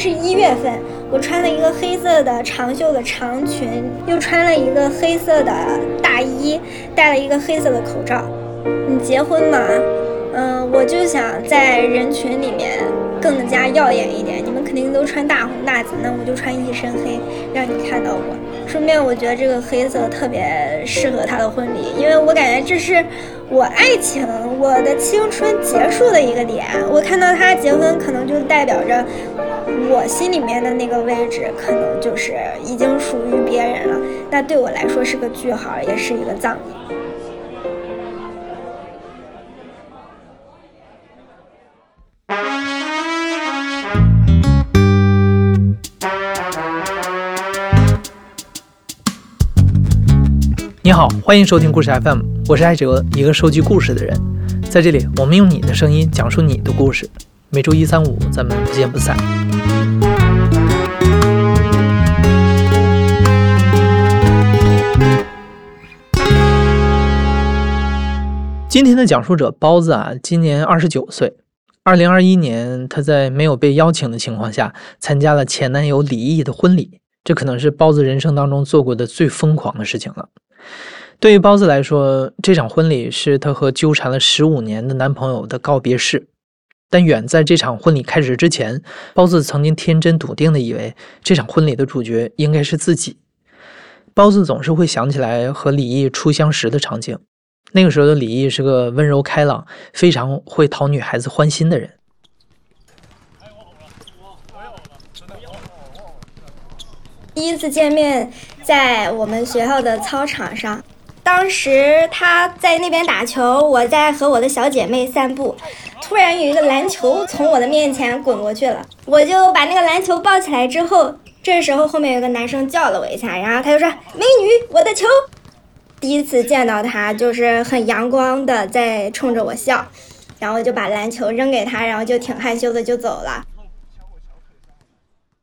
是一月份，我穿了一个黑色的长袖的长裙，又穿了一个黑色的大衣，戴了一个黑色的口罩。你结婚嘛？嗯，我就想在人群里面更加耀眼一点。你们肯定都穿大红大紫，那我就穿一身黑，让你看到我。顺便，我觉得这个黑色特别适合他的婚礼，因为我感觉这是我爱情、我的青春结束的一个点。我看到他结婚，可能就代表着我心里面的那个位置，可能就是已经属于别人了。那对我来说是个句号，也是一个葬礼。你好，欢迎收听故事 FM，我是艾哲，一个收集故事的人。在这里，我们用你的声音讲述你的故事。每周一、三、五，咱们不见不散。今天的讲述者包子啊，今年二十九岁。二零二一年，他在没有被邀请的情况下，参加了前男友李毅的婚礼。这可能是包子人生当中做过的最疯狂的事情了。对于包子来说，这场婚礼是他和纠缠了十五年的男朋友的告别式。但远在这场婚礼开始之前，包子曾经天真笃定的以为这场婚礼的主角应该是自己。包子总是会想起来和李毅初相识的场景。那个时候的李毅是个温柔开朗、非常会讨女孩子欢心的人。第一次见面在我们学校的操场上，当时他在那边打球，我在和我的小姐妹散步，突然有一个篮球从我的面前滚过去了，我就把那个篮球抱起来之后，这时候后面有个男生叫了我一下，然后他就说：“美女，我的球。”第一次见到他就是很阳光的在冲着我笑，然后就把篮球扔给他，然后就挺害羞的就走了。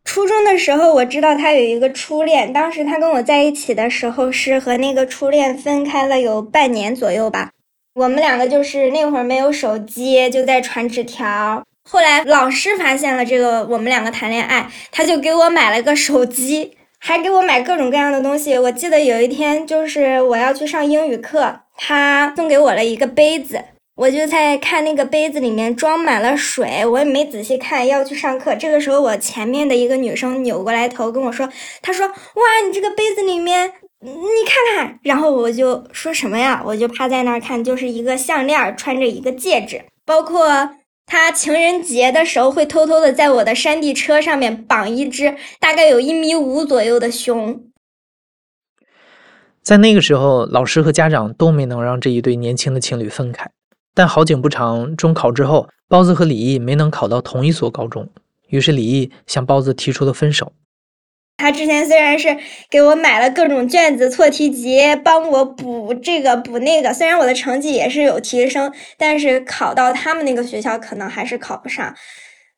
初中的时候，我知道他有一个初恋。当时他跟我在一起的时候，是和那个初恋分开了有半年左右吧。我们两个就是那会儿没有手机，就在传纸条。后来老师发现了这个我们两个谈恋爱，他就给我买了个手机，还给我买各种各样的东西。我记得有一天，就是我要去上英语课，他送给我了一个杯子。我就在看那个杯子里面装满了水，我也没仔细看，要去上课。这个时候，我前面的一个女生扭过来头跟我说：“她说，哇，你这个杯子里面，你看看。”然后我就说什么呀？我就趴在那儿看，就是一个项链，穿着一个戒指，包括他情人节的时候会偷偷的在我的山地车上面绑一只大概有一米五左右的熊。在那个时候，老师和家长都没能让这一对年轻的情侣分开。但好景不长，中考之后，包子和李毅没能考到同一所高中，于是李毅向包子提出了分手。他之前虽然是给我买了各种卷子、错题集，帮我补这个补那个，虽然我的成绩也是有提升，但是考到他们那个学校可能还是考不上，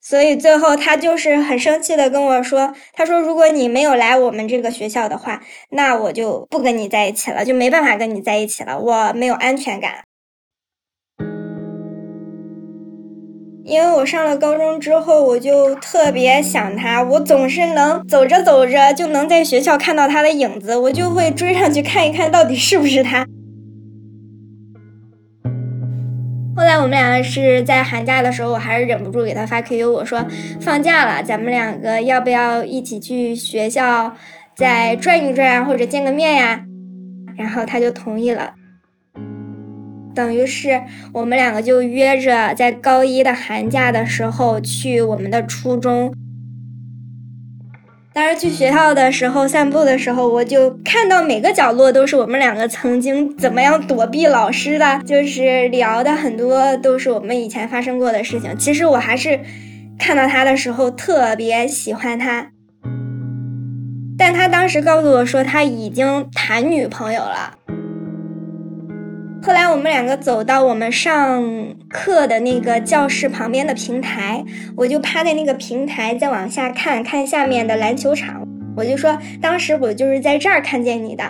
所以最后他就是很生气的跟我说：“他说如果你没有来我们这个学校的话，那我就不跟你在一起了，就没办法跟你在一起了，我没有安全感。”因为我上了高中之后，我就特别想他，我总是能走着走着就能在学校看到他的影子，我就会追上去看一看到底是不是他。后来我们两个是在寒假的时候，我还是忍不住给他发 QQ，我说放假了，咱们两个要不要一起去学校再转一转或者见个面呀？然后他就同意了。等于是我们两个就约着在高一的寒假的时候去我们的初中。当时去学校的时候散步的时候，我就看到每个角落都是我们两个曾经怎么样躲避老师的，就是聊的很多都是我们以前发生过的事情。其实我还是看到他的时候特别喜欢他，但他当时告诉我说他已经谈女朋友了。后来我们两个走到我们上课的那个教室旁边的平台，我就趴在那个平台再往下看看下面的篮球场。我就说，当时我就是在这儿看见你的。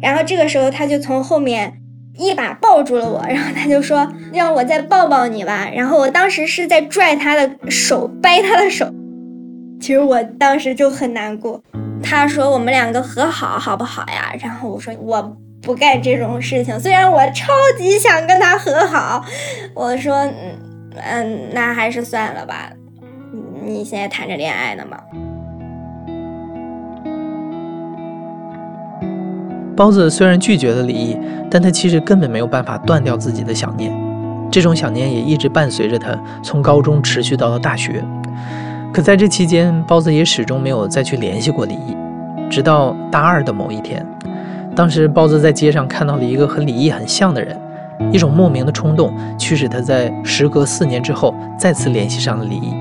然后这个时候他就从后面一把抱住了我，然后他就说让我再抱抱你吧。然后我当时是在拽他的手，掰他的手。其实我当时就很难过。他说我们两个和好好不好呀？然后我说我不干这种事情。虽然我超级想跟他和好，我说嗯嗯，那还是算了吧。你现在谈着恋爱呢吗？包子虽然拒绝了李毅，但他其实根本没有办法断掉自己的想念，这种想念也一直伴随着他，从高中持续到了大学。可在这期间，包子也始终没有再去联系过李毅，直到大二的某一天，当时包子在街上看到了一个和李毅很像的人，一种莫名的冲动驱使他在时隔四年之后再次联系上了李毅。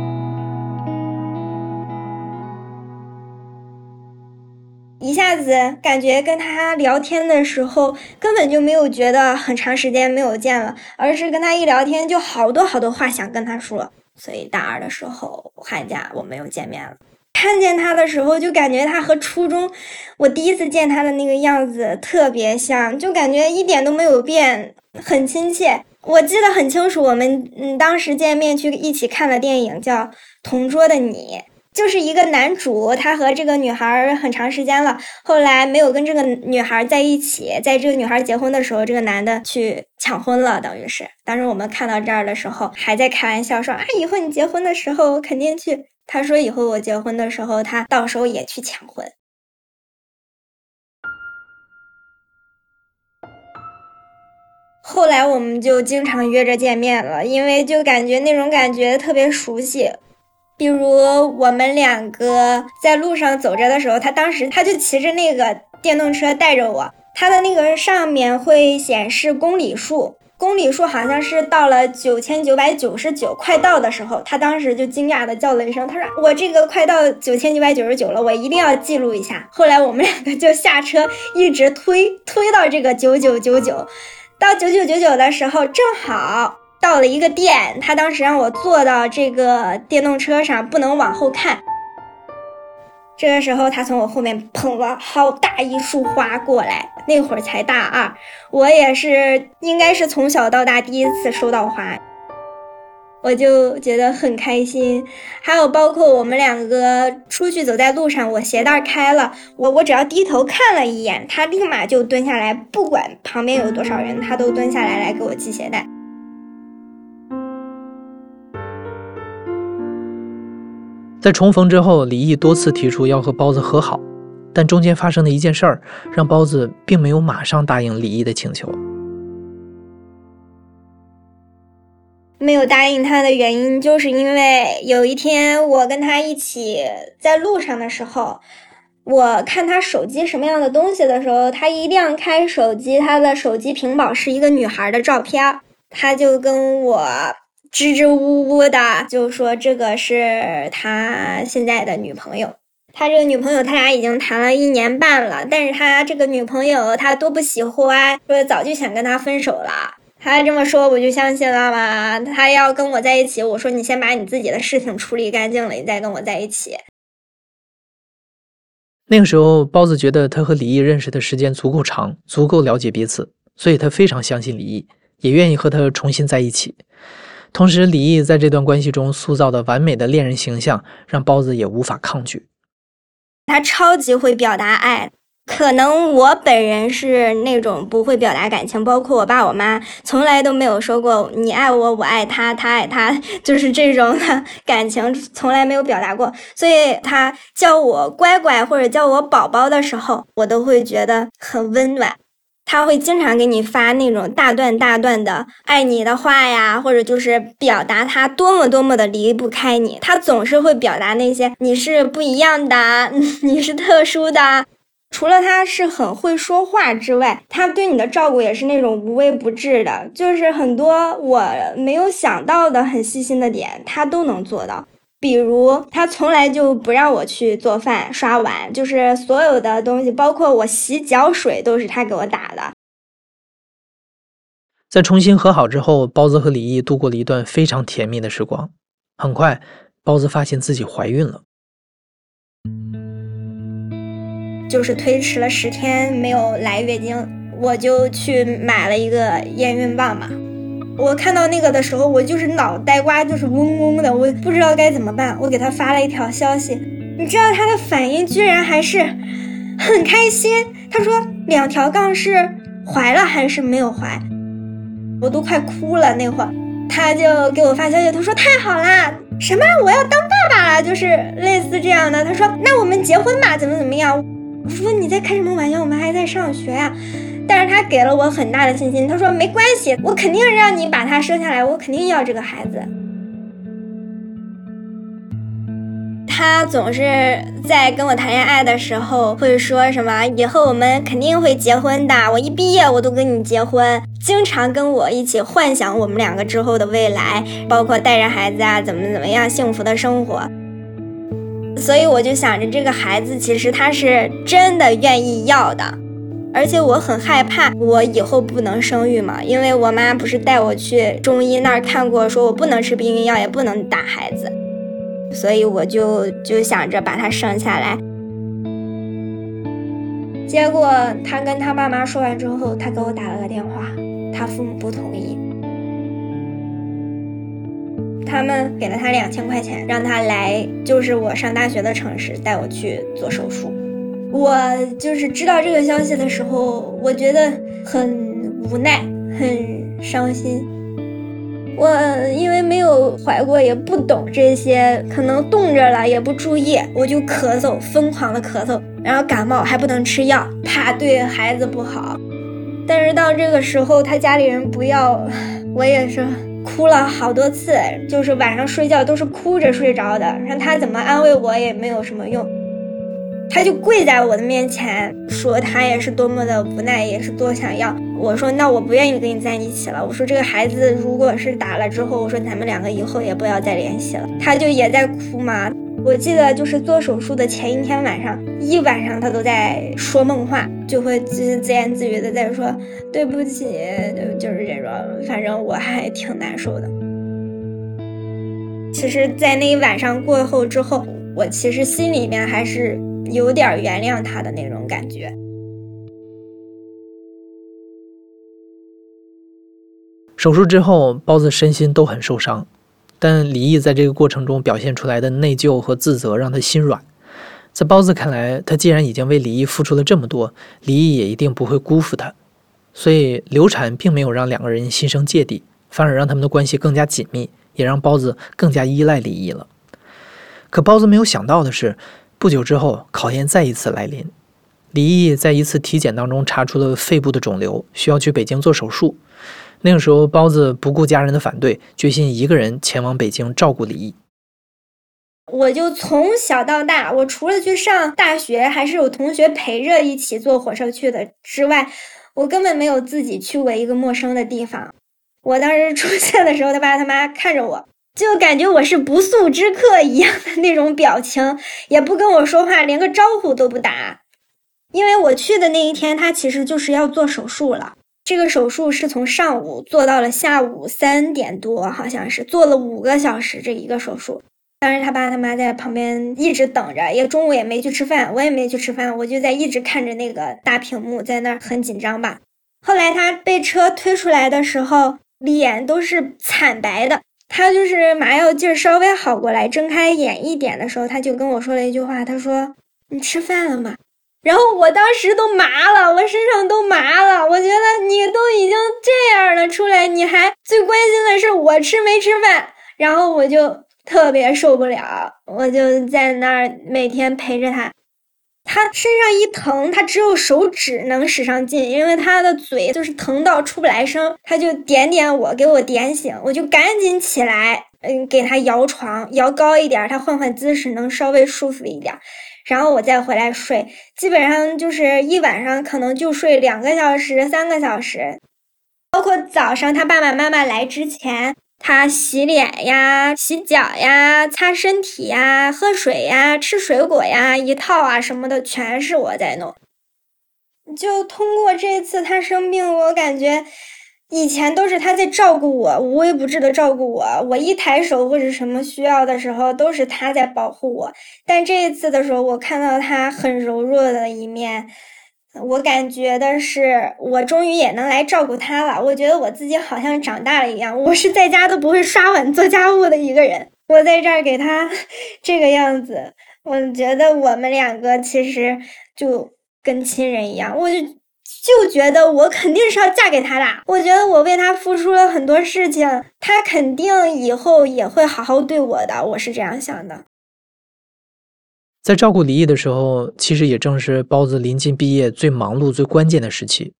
一下子感觉跟他聊天的时候，根本就没有觉得很长时间没有见了，而是跟他一聊天就好多好多话想跟他说。所以大二的时候寒假我们又见面了，看见他的时候就感觉他和初中我第一次见他的那个样子特别像，就感觉一点都没有变，很亲切。我记得很清楚，我们嗯当时见面去一起看了电影，叫《同桌的你》。就是一个男主，他和这个女孩很长时间了，后来没有跟这个女孩在一起，在这个女孩结婚的时候，这个男的去抢婚了，等于是。当时我们看到这儿的时候，还在开玩笑说啊，以后你结婚的时候我肯定去。他说以后我结婚的时候，他到时候也去抢婚。后来我们就经常约着见面了，因为就感觉那种感觉特别熟悉。比如我们两个在路上走着的时候，他当时他就骑着那个电动车带着我，他的那个上面会显示公里数，公里数好像是到了九千九百九十九，快到的时候，他当时就惊讶的叫了一声，他说我这个快到九千九百九十九了，我一定要记录一下。后来我们两个就下车，一直推推到这个九九九九，到九九九九的时候正好。到了一个店，他当时让我坐到这个电动车上，不能往后看。这个时候，他从我后面捧了好大一束花过来。那会儿才大二，我也是，应该是从小到大第一次收到花，我就觉得很开心。还有包括我们两个出去走在路上，我鞋带开了，我我只要低头看了一眼，他立马就蹲下来，不管旁边有多少人，他都蹲下来来给我系鞋带。在重逢之后，李毅多次提出要和包子和好，但中间发生的一件事儿让包子并没有马上答应李毅的请求。没有答应他的原因，就是因为有一天我跟他一起在路上的时候，我看他手机什么样的东西的时候，他一亮开手机，他的手机屏保是一个女孩的照片，他就跟我。支支吾吾的就说这个是他现在的女朋友，他这个女朋友他俩已经谈了一年半了，但是他这个女朋友他都不喜欢，说早就想跟他分手了。他这么说我就相信了嘛，他要跟我在一起，我说你先把你自己的事情处理干净了，你再跟我在一起。那个时候，包子觉得他和李毅认识的时间足够长，足够了解彼此，所以他非常相信李毅，也愿意和他重新在一起。同时，李毅在这段关系中塑造的完美的恋人形象，让包子也无法抗拒。他超级会表达爱，可能我本人是那种不会表达感情，包括我爸我妈从来都没有说过“你爱我，我爱他，他爱他”，就是这种的感情从来没有表达过。所以，他叫我乖乖或者叫我宝宝的时候，我都会觉得很温暖。他会经常给你发那种大段大段的爱你的话呀，或者就是表达他多么多么的离不开你。他总是会表达那些你是不一样的，你是特殊的。除了他是很会说话之外，他对你的照顾也是那种无微不至的，就是很多我没有想到的很细心的点，他都能做到。比如，他从来就不让我去做饭、刷碗，就是所有的东西，包括我洗脚水，都是他给我打的。在重新和好之后，包子和李毅度过了一段非常甜蜜的时光。很快，包子发现自己怀孕了，就是推迟了十天没有来月经。我就去买了一个验孕棒嘛。我看到那个的时候，我就是脑袋瓜就是嗡嗡的，我不知道该怎么办。我给他发了一条消息，你知道他的反应居然还是很开心。他说两条杠是怀了还是没有怀？我都快哭了那会儿，他就给我发消息，他说太好啦，什么我要当爸爸了，就是类似这样的。他说那我们结婚吧，怎么怎么样？我说你在开什么玩笑？我们还在上学呀。但是他给了我很大的信心，他说没关系，我肯定让你把他生下来，我肯定要这个孩子。他总是在跟我谈恋爱的时候会说什么以后我们肯定会结婚的，我一毕业我都跟你结婚，经常跟我一起幻想我们两个之后的未来，包括带着孩子啊，怎么怎么样幸福的生活。所以我就想着这个孩子其实他是真的愿意要的。而且我很害怕，我以后不能生育嘛，因为我妈不是带我去中医那儿看过，说我不能吃避孕药，也不能打孩子，所以我就就想着把他生下来。结果他跟他爸妈说完之后，他给我打了个电话，他父母不同意，他们给了他两千块钱，让他来就是我上大学的城市带我去做手术。我就是知道这个消息的时候，我觉得很无奈，很伤心。我因为没有怀过，也不懂这些，可能冻着了也不注意，我就咳嗽，疯狂的咳嗽，然后感冒还不能吃药，怕对孩子不好。但是到这个时候，他家里人不要，我也是哭了好多次，就是晚上睡觉都是哭着睡着的，让他怎么安慰我也没有什么用。他就跪在我的面前，说他也是多么的无奈，也是多想要。我说那我不愿意跟你在一起了。我说这个孩子如果是打了之后，我说咱们两个以后也不要再联系了。他就也在哭嘛。我记得就是做手术的前一天晚上，一晚上他都在说梦话，就会自自言自语的在说对不起，就是这种。反正我还挺难受的。其实，在那一晚上过后之后，我其实心里面还是。有点原谅他的那种感觉。手术之后，包子身心都很受伤，但李毅在这个过程中表现出来的内疚和自责让他心软。在包子看来，他既然已经为李毅付出了这么多，李毅也一定不会辜负他。所以流产并没有让两个人心生芥蒂，反而让他们的关系更加紧密，也让包子更加依赖李毅了。可包子没有想到的是。不久之后，考验再一次来临。李毅在一次体检当中查出了肺部的肿瘤，需要去北京做手术。那个时候，包子不顾家人的反对，决心一个人前往北京照顾李毅。我就从小到大，我除了去上大学，还是有同学陪着一起坐火车去的之外，我根本没有自己去过一个陌生的地方。我当时出现的时候，他爸他妈看着我。就感觉我是不速之客一样的那种表情，也不跟我说话，连个招呼都不打。因为我去的那一天，他其实就是要做手术了。这个手术是从上午做到了下午三点多，好像是做了五个小时这一个手术。当时他爸他妈在旁边一直等着，也中午也没去吃饭，我也没去吃饭，我就在一直看着那个大屏幕，在那儿很紧张吧。后来他被车推出来的时候，脸都是惨白的。他就是麻药劲儿稍微好过来，睁开眼一点的时候，他就跟我说了一句话，他说：“你吃饭了吗？”然后我当时都麻了，我身上都麻了。我觉得你都已经这样了，出来你还最关心的是我吃没吃饭，然后我就特别受不了，我就在那儿每天陪着他。他身上一疼，他只有手指能使上劲，因为他的嘴就是疼到出不来声。他就点点我，给我点醒，我就赶紧起来，嗯，给他摇床，摇高一点，他换换姿势，能稍微舒服一点。然后我再回来睡，基本上就是一晚上可能就睡两个小时、三个小时，包括早上他爸爸妈妈来之前。他洗脸呀、洗脚呀、擦身体呀、喝水呀、吃水果呀，一套啊什么的，全是我在弄。就通过这次他生病，我感觉以前都是他在照顾我，无微不至的照顾我。我一抬手或者什么需要的时候，都是他在保护我。但这一次的时候，我看到他很柔弱的一面，我感觉的是，我终于也能来照顾他了。我觉得我自己好像长大了一样。我是在家都不会刷碗做家务的一个人，我在这儿给他 这个样子，我觉得我们两个其实就跟亲人一样。我就就觉得我肯定是要嫁给他的。我觉得我为他付出了很多事情，他肯定以后也会好好对我的。我是这样想的。在照顾李毅的时候，其实也正是包子临近毕业最忙碌、最关键的时期。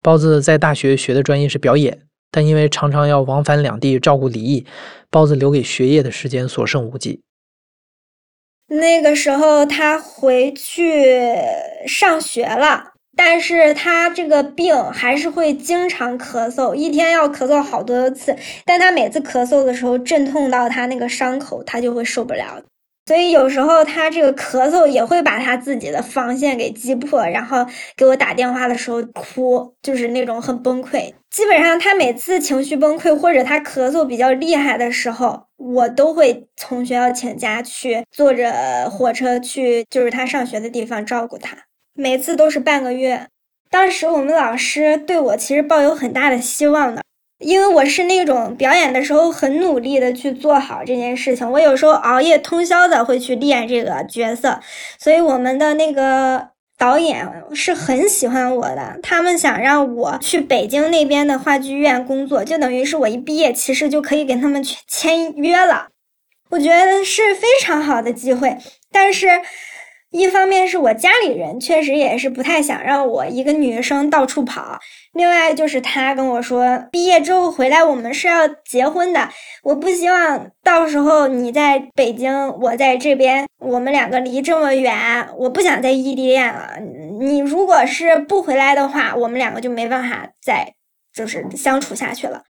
包子在大学学的专业是表演，但因为常常要往返两地照顾李毅，包子留给学业的时间所剩无几。那个时候他回去上学了，但是他这个病还是会经常咳嗽，一天要咳嗽好多次。但他每次咳嗽的时候，阵痛到他那个伤口，他就会受不了。所以有时候他这个咳嗽也会把他自己的防线给击破，然后给我打电话的时候哭，就是那种很崩溃。基本上他每次情绪崩溃或者他咳嗽比较厉害的时候，我都会从学校请假去，坐着火车去，就是他上学的地方照顾他。每次都是半个月。当时我们老师对我其实抱有很大的希望的。因为我是那种表演的时候很努力的去做好这件事情，我有时候熬夜通宵的会去练这个角色，所以我们的那个导演是很喜欢我的，他们想让我去北京那边的话剧院工作，就等于是我一毕业其实就可以跟他们去签约了，我觉得是非常好的机会，但是。一方面是我家里人确实也是不太想让我一个女生到处跑，另外就是他跟我说，毕业之后回来我们是要结婚的，我不希望到时候你在北京，我在这边，我们两个离这么远，我不想在异地恋了。你如果是不回来的话，我们两个就没办法再就是相处下去了。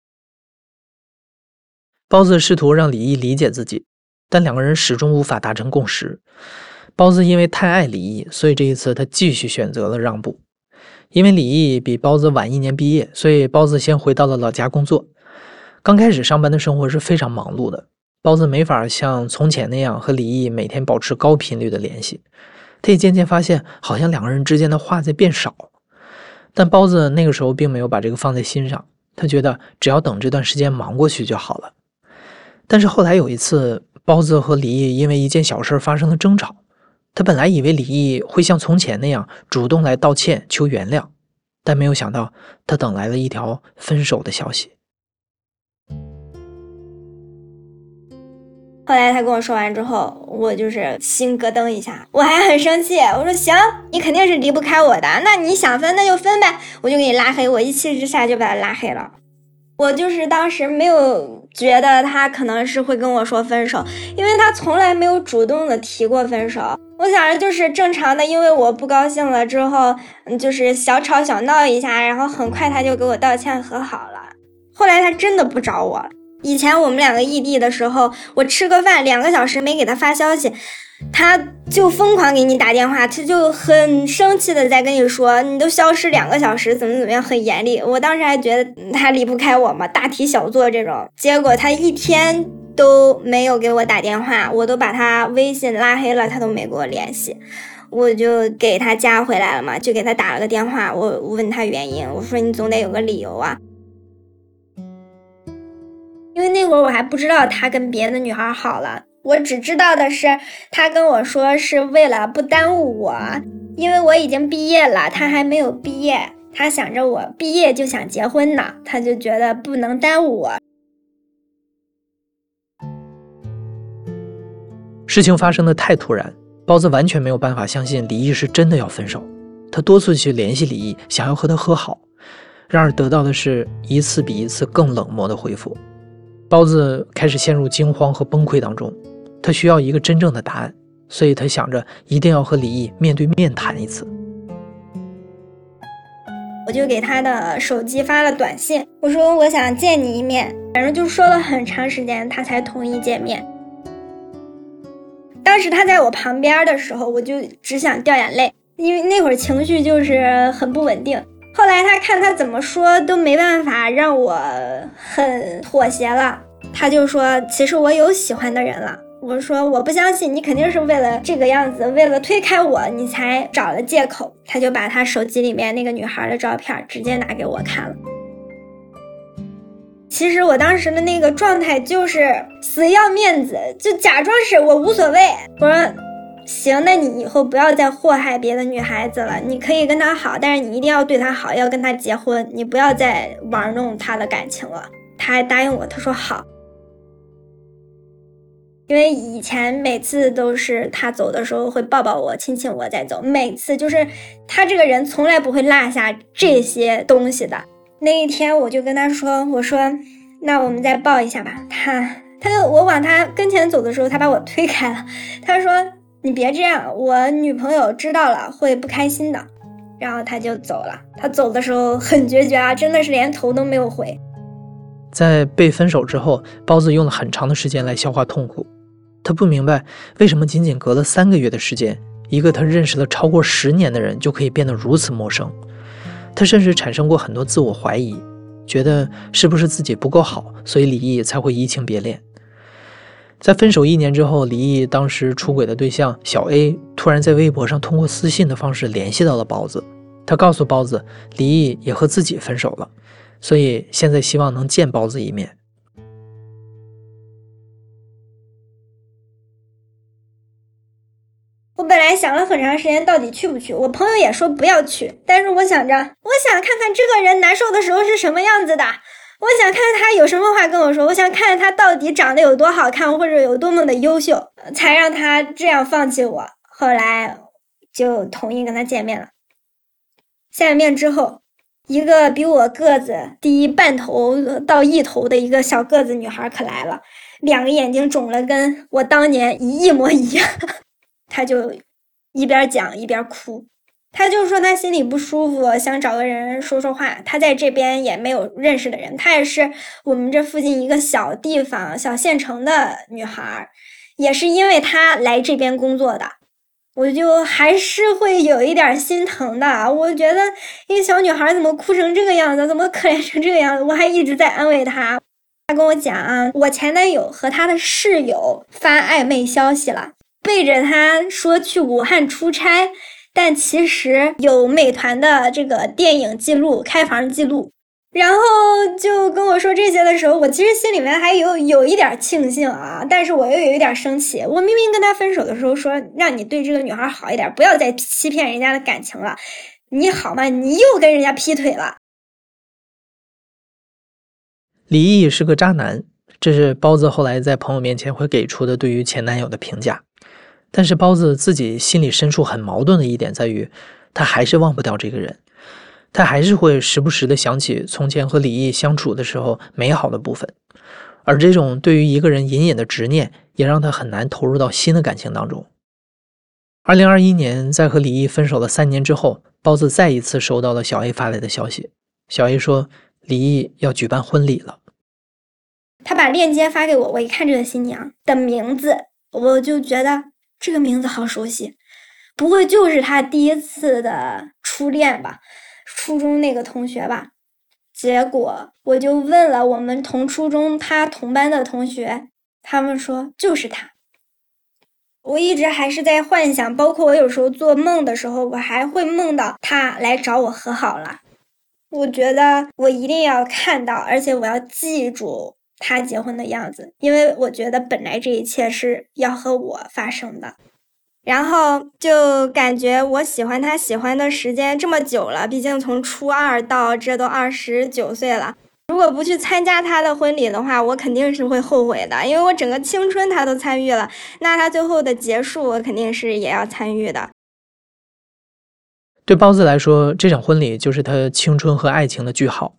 包子试图让李毅理解自己，但两个人始终无法达成共识。包子因为太爱李毅，所以这一次他继续选择了让步。因为李毅比包子晚一年毕业，所以包子先回到了老家工作。刚开始上班的生活是非常忙碌的，包子没法像从前那样和李毅每天保持高频率的联系。他也渐渐发现，好像两个人之间的话在变少。但包子那个时候并没有把这个放在心上，他觉得只要等这段时间忙过去就好了。但是后来有一次，包子和李毅因为一件小事发生了争吵。他本来以为李毅会像从前那样主动来道歉求原谅，但没有想到他等来了一条分手的消息。后来他跟我说完之后，我就是心咯噔一下，我还很生气。我说：“行，你肯定是离不开我的，那你想分那就分呗，我就给你拉黑。”我一气之下就把他拉黑了。我就是当时没有觉得他可能是会跟我说分手，因为他从来没有主动的提过分手。我想着就是正常的，因为我不高兴了之后，嗯，就是小吵小闹一下，然后很快他就给我道歉和好了。后来他真的不找我。以前我们两个异地的时候，我吃个饭两个小时没给他发消息，他就疯狂给你打电话，他就很生气的在跟你说，你都消失两个小时，怎么怎么样，很严厉。我当时还觉得他离不开我嘛，大题小做这种。结果他一天。都没有给我打电话，我都把他微信拉黑了，他都没给我联系，我就给他加回来了嘛，就给他打了个电话，我问他原因，我说你总得有个理由啊，因为那会儿我还不知道他跟别的女孩好了，我只知道的是他跟我说是为了不耽误我，因为我已经毕业了，他还没有毕业，他想着我毕业就想结婚呢，他就觉得不能耽误我。事情发生的太突然，包子完全没有办法相信李毅是真的要分手。他多次去联系李毅，想要和他和好，然而得到的是一次比一次更冷漠的回复。包子开始陷入惊慌和崩溃当中，他需要一个真正的答案，所以他想着一定要和李毅面对面谈一次。我就给他的手机发了短信，我说我想见你一面，反正就说了很长时间，他才同意见面。当时他在我旁边的时候，我就只想掉眼泪，因为那会儿情绪就是很不稳定。后来他看他怎么说都没办法让我很妥协了，他就说：“其实我有喜欢的人了。”我说我不相信，你肯定是为了这个样子，为了推开我，你才找了借口。他就把他手机里面那个女孩的照片直接拿给我看了。其实我当时的那个状态就是死要面子，就假装是我无所谓。我说行，那你以后不要再祸害别的女孩子了。你可以跟她好，但是你一定要对她好，要跟她结婚。你不要再玩弄她的感情了。他还答应我，他说好。因为以前每次都是他走的时候会抱抱我、亲亲我再走，每次就是他这个人从来不会落下这些东西的。那一天我就跟他说：“我说，那我们再抱一下吧。”他，他就我往他跟前走的时候，他把我推开了。他说：“你别这样，我女朋友知道了会不开心的。”然后他就走了。他走的时候很决绝啊，真的是连头都没有回。在被分手之后，包子用了很长的时间来消化痛苦。他不明白为什么仅仅隔了三个月的时间，一个他认识了超过十年的人就可以变得如此陌生。他甚至产生过很多自我怀疑，觉得是不是自己不够好，所以李毅才会移情别恋。在分手一年之后，李毅当时出轨的对象小 A 突然在微博上通过私信的方式联系到了包子，他告诉包子，李毅也和自己分手了，所以现在希望能见包子一面。还想了很长时间，到底去不去？我朋友也说不要去，但是我想着，我想看看这个人难受的时候是什么样子的，我想看看他有什么话跟我说，我想看看他到底长得有多好看，或者有多么的优秀，才让他这样放弃我。后来就同意跟他见面了。见了面之后，一个比我个子低半头到一头的一个小个子女孩可来了，两个眼睛肿了，跟我当年一模一样。他就一边讲一边哭，他就说他心里不舒服，想找个人说说话。他在这边也没有认识的人，他也是我们这附近一个小地方、小县城的女孩，也是因为他来这边工作的，我就还是会有一点心疼的。我觉得一个小女孩怎么哭成这个样子，怎么可怜成这个样子？我还一直在安慰她。他跟我讲啊，我前男友和他的室友发暧昧消息了。背着他说去武汉出差，但其实有美团的这个电影记录、开房记录，然后就跟我说这些的时候，我其实心里面还有有一点庆幸啊，但是我又有一点生气。我明明跟他分手的时候说，让你对这个女孩好一点，不要再欺骗人家的感情了。你好吗？你又跟人家劈腿了。李毅是个渣男，这是包子后来在朋友面前会给出的对于前男友的评价。但是包子自己心里深处很矛盾的一点在于，他还是忘不掉这个人，他还是会时不时的想起从前和李毅相处的时候美好的部分，而这种对于一个人隐隐的执念，也让他很难投入到新的感情当中。二零二一年，在和李毅分手了三年之后，包子再一次收到了小 A 发来的消息，小 A 说李毅要举办婚礼了，他把链接发给我，我一看这个新娘的名字，我就觉得。这个名字好熟悉，不会就是他第一次的初恋吧？初中那个同学吧？结果我就问了我们同初中他同班的同学，他们说就是他。我一直还是在幻想，包括我有时候做梦的时候，我还会梦到他来找我和好了。我觉得我一定要看到，而且我要记住。他结婚的样子，因为我觉得本来这一切是要和我发生的，然后就感觉我喜欢他喜欢的时间这么久了，毕竟从初二到这都二十九岁了，如果不去参加他的婚礼的话，我肯定是会后悔的，因为我整个青春他都参与了，那他最后的结束我肯定是也要参与的。对包子来说，这场婚礼就是他青春和爱情的句号。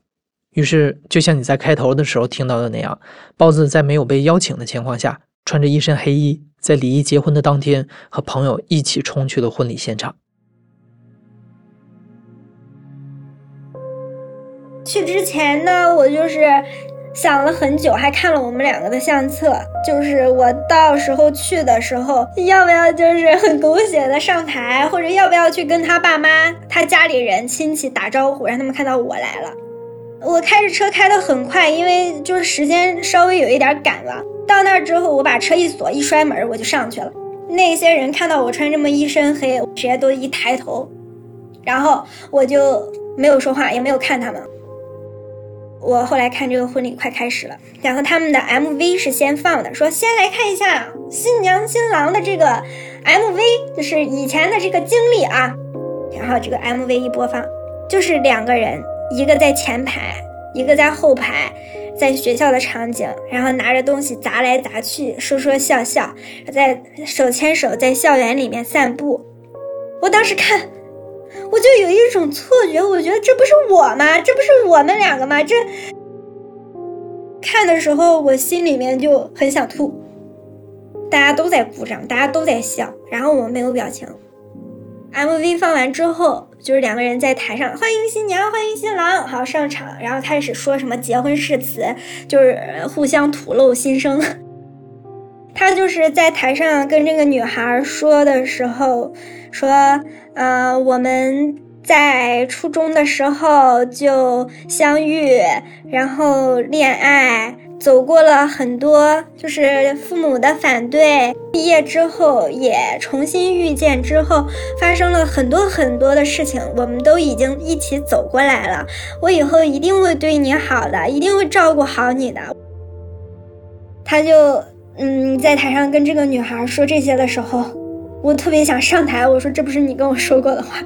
于是，就像你在开头的时候听到的那样，包子在没有被邀请的情况下，穿着一身黑衣，在李毅结婚的当天，和朋友一起冲去了婚礼现场。去之前呢，我就是想了很久，还看了我们两个的相册，就是我到时候去的时候，要不要就是很狗血的上台，或者要不要去跟他爸妈、他家里人亲戚打招呼，让他们看到我来了。我开着车开得很快，因为就是时间稍微有一点赶了。到那儿之后，我把车一锁，一摔门，我就上去了。那些人看到我穿这么一身黑，直接都一抬头，然后我就没有说话，也没有看他们。我后来看这个婚礼快开始了，然后他们的 MV 是先放的，说先来看一下新娘新郎的这个 MV，就是以前的这个经历啊。然后这个 MV 一播放，就是两个人，一个在前排，一个在后排。在学校的场景，然后拿着东西砸来砸去，说说笑笑，在手牵手在校园里面散步。我当时看，我就有一种错觉，我觉得这不是我吗？这不是我们两个吗？这看的时候，我心里面就很想吐。大家都在鼓掌，大家都在笑，然后我没有表情。MV 放完之后，就是两个人在台上欢迎新娘，欢迎新郎，好上场，然后开始说什么结婚誓词，就是互相吐露心声。他就是在台上跟这个女孩说的时候，说，呃，我们在初中的时候就相遇，然后恋爱。走过了很多，就是父母的反对。毕业之后也重新遇见，之后发生了很多很多的事情，我们都已经一起走过来了。我以后一定会对你好的，一定会照顾好你的。他就嗯，在台上跟这个女孩说这些的时候，我特别想上台，我说这不是你跟我说过的话。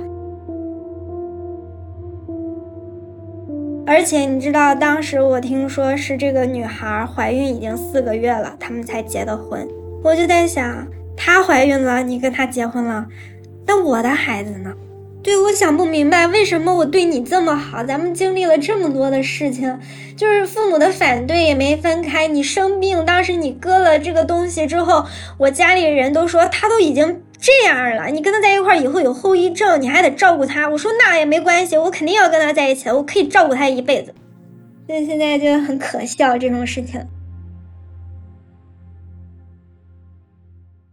而且你知道，当时我听说是这个女孩怀孕已经四个月了，他们才结的婚。我就在想，她怀孕了，你跟她结婚了，那我的孩子呢？对，我想不明白，为什么我对你这么好，咱们经历了这么多的事情，就是父母的反对也没分开。你生病，当时你割了这个东西之后，我家里人都说他都已经。这样了，你跟他在一块儿以后有后遗症，你还得照顾他。我说那也没关系，我肯定要跟他在一起，我可以照顾他一辈子。所以现在就很可笑这种事情。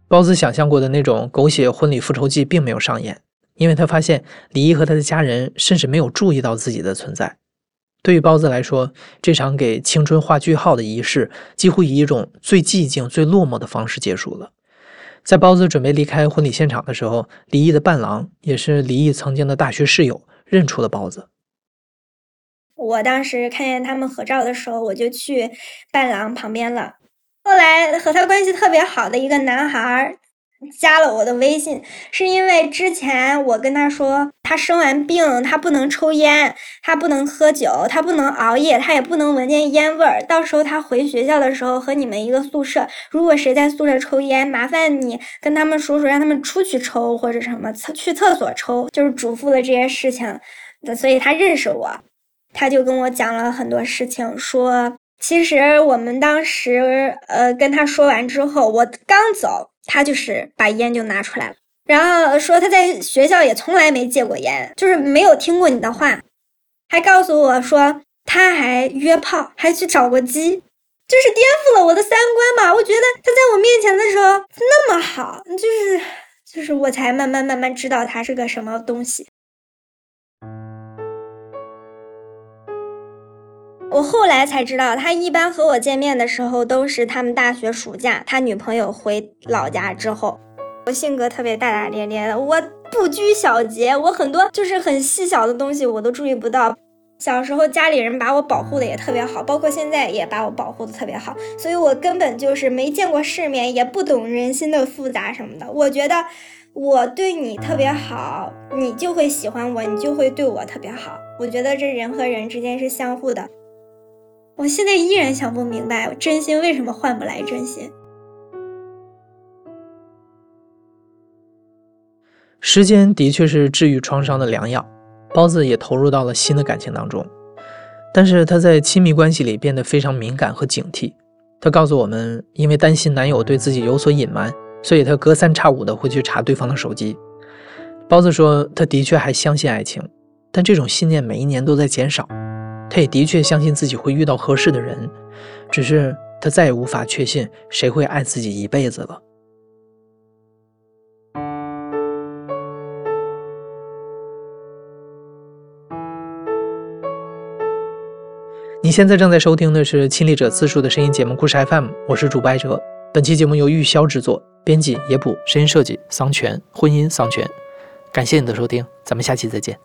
包子想象过的那种狗血婚礼复仇记并没有上演，因为他发现李毅和他的家人甚至没有注意到自己的存在。对于包子来说，这场给青春画句号的仪式，几乎以一种最寂静、最落寞的方式结束了。在包子准备离开婚礼现场的时候，离异的伴郎也是离异曾经的大学室友，认出了包子。我当时看见他们合照的时候，我就去伴郎旁边了。后来和他关系特别好的一个男孩。加了我的微信，是因为之前我跟他说，他生完病，他不能抽烟，他不能喝酒，他不能熬夜，他也不能闻见烟味儿。到时候他回学校的时候和你们一个宿舍，如果谁在宿舍抽烟，麻烦你跟他们说说，让他们出去抽或者什么厕去厕所抽，就是嘱咐了这些事情。所以他认识我，他就跟我讲了很多事情，说其实我们当时呃跟他说完之后，我刚走。他就是把烟就拿出来了，然后说他在学校也从来没戒过烟，就是没有听过你的话，还告诉我说他还约炮，还去找过鸡，就是颠覆了我的三观嘛。我觉得他在我面前的时候那么好，就是就是我才慢慢慢慢知道他是个什么东西。我后来才知道，他一般和我见面的时候都是他们大学暑假，他女朋友回老家之后。我性格特别大大咧咧的，我不拘小节，我很多就是很细小的东西我都注意不到。小时候家里人把我保护的也特别好，包括现在也把我保护的特别好，所以我根本就是没见过世面，也不懂人心的复杂什么的。我觉得我对你特别好，你就会喜欢我，你就会对我特别好。我觉得这人和人之间是相互的。我现在依然想不明白，真心为什么换不来真心？时间的确是治愈创伤的良药，包子也投入到了新的感情当中，但是他在亲密关系里变得非常敏感和警惕。他告诉我们，因为担心男友对自己有所隐瞒，所以他隔三差五的会去查对方的手机。包子说，他的确还相信爱情，但这种信念每一年都在减少。他也的确相信自己会遇到合适的人，只是他再也无法确信谁会爱自己一辈子了。你现在正在收听的是亲历者自述的声音节目《故事 FM》，我是主播艾哲。本期节目由玉箫制作，编辑野捕，声音设计桑泉，婚姻桑泉。感谢你的收听，咱们下期再见。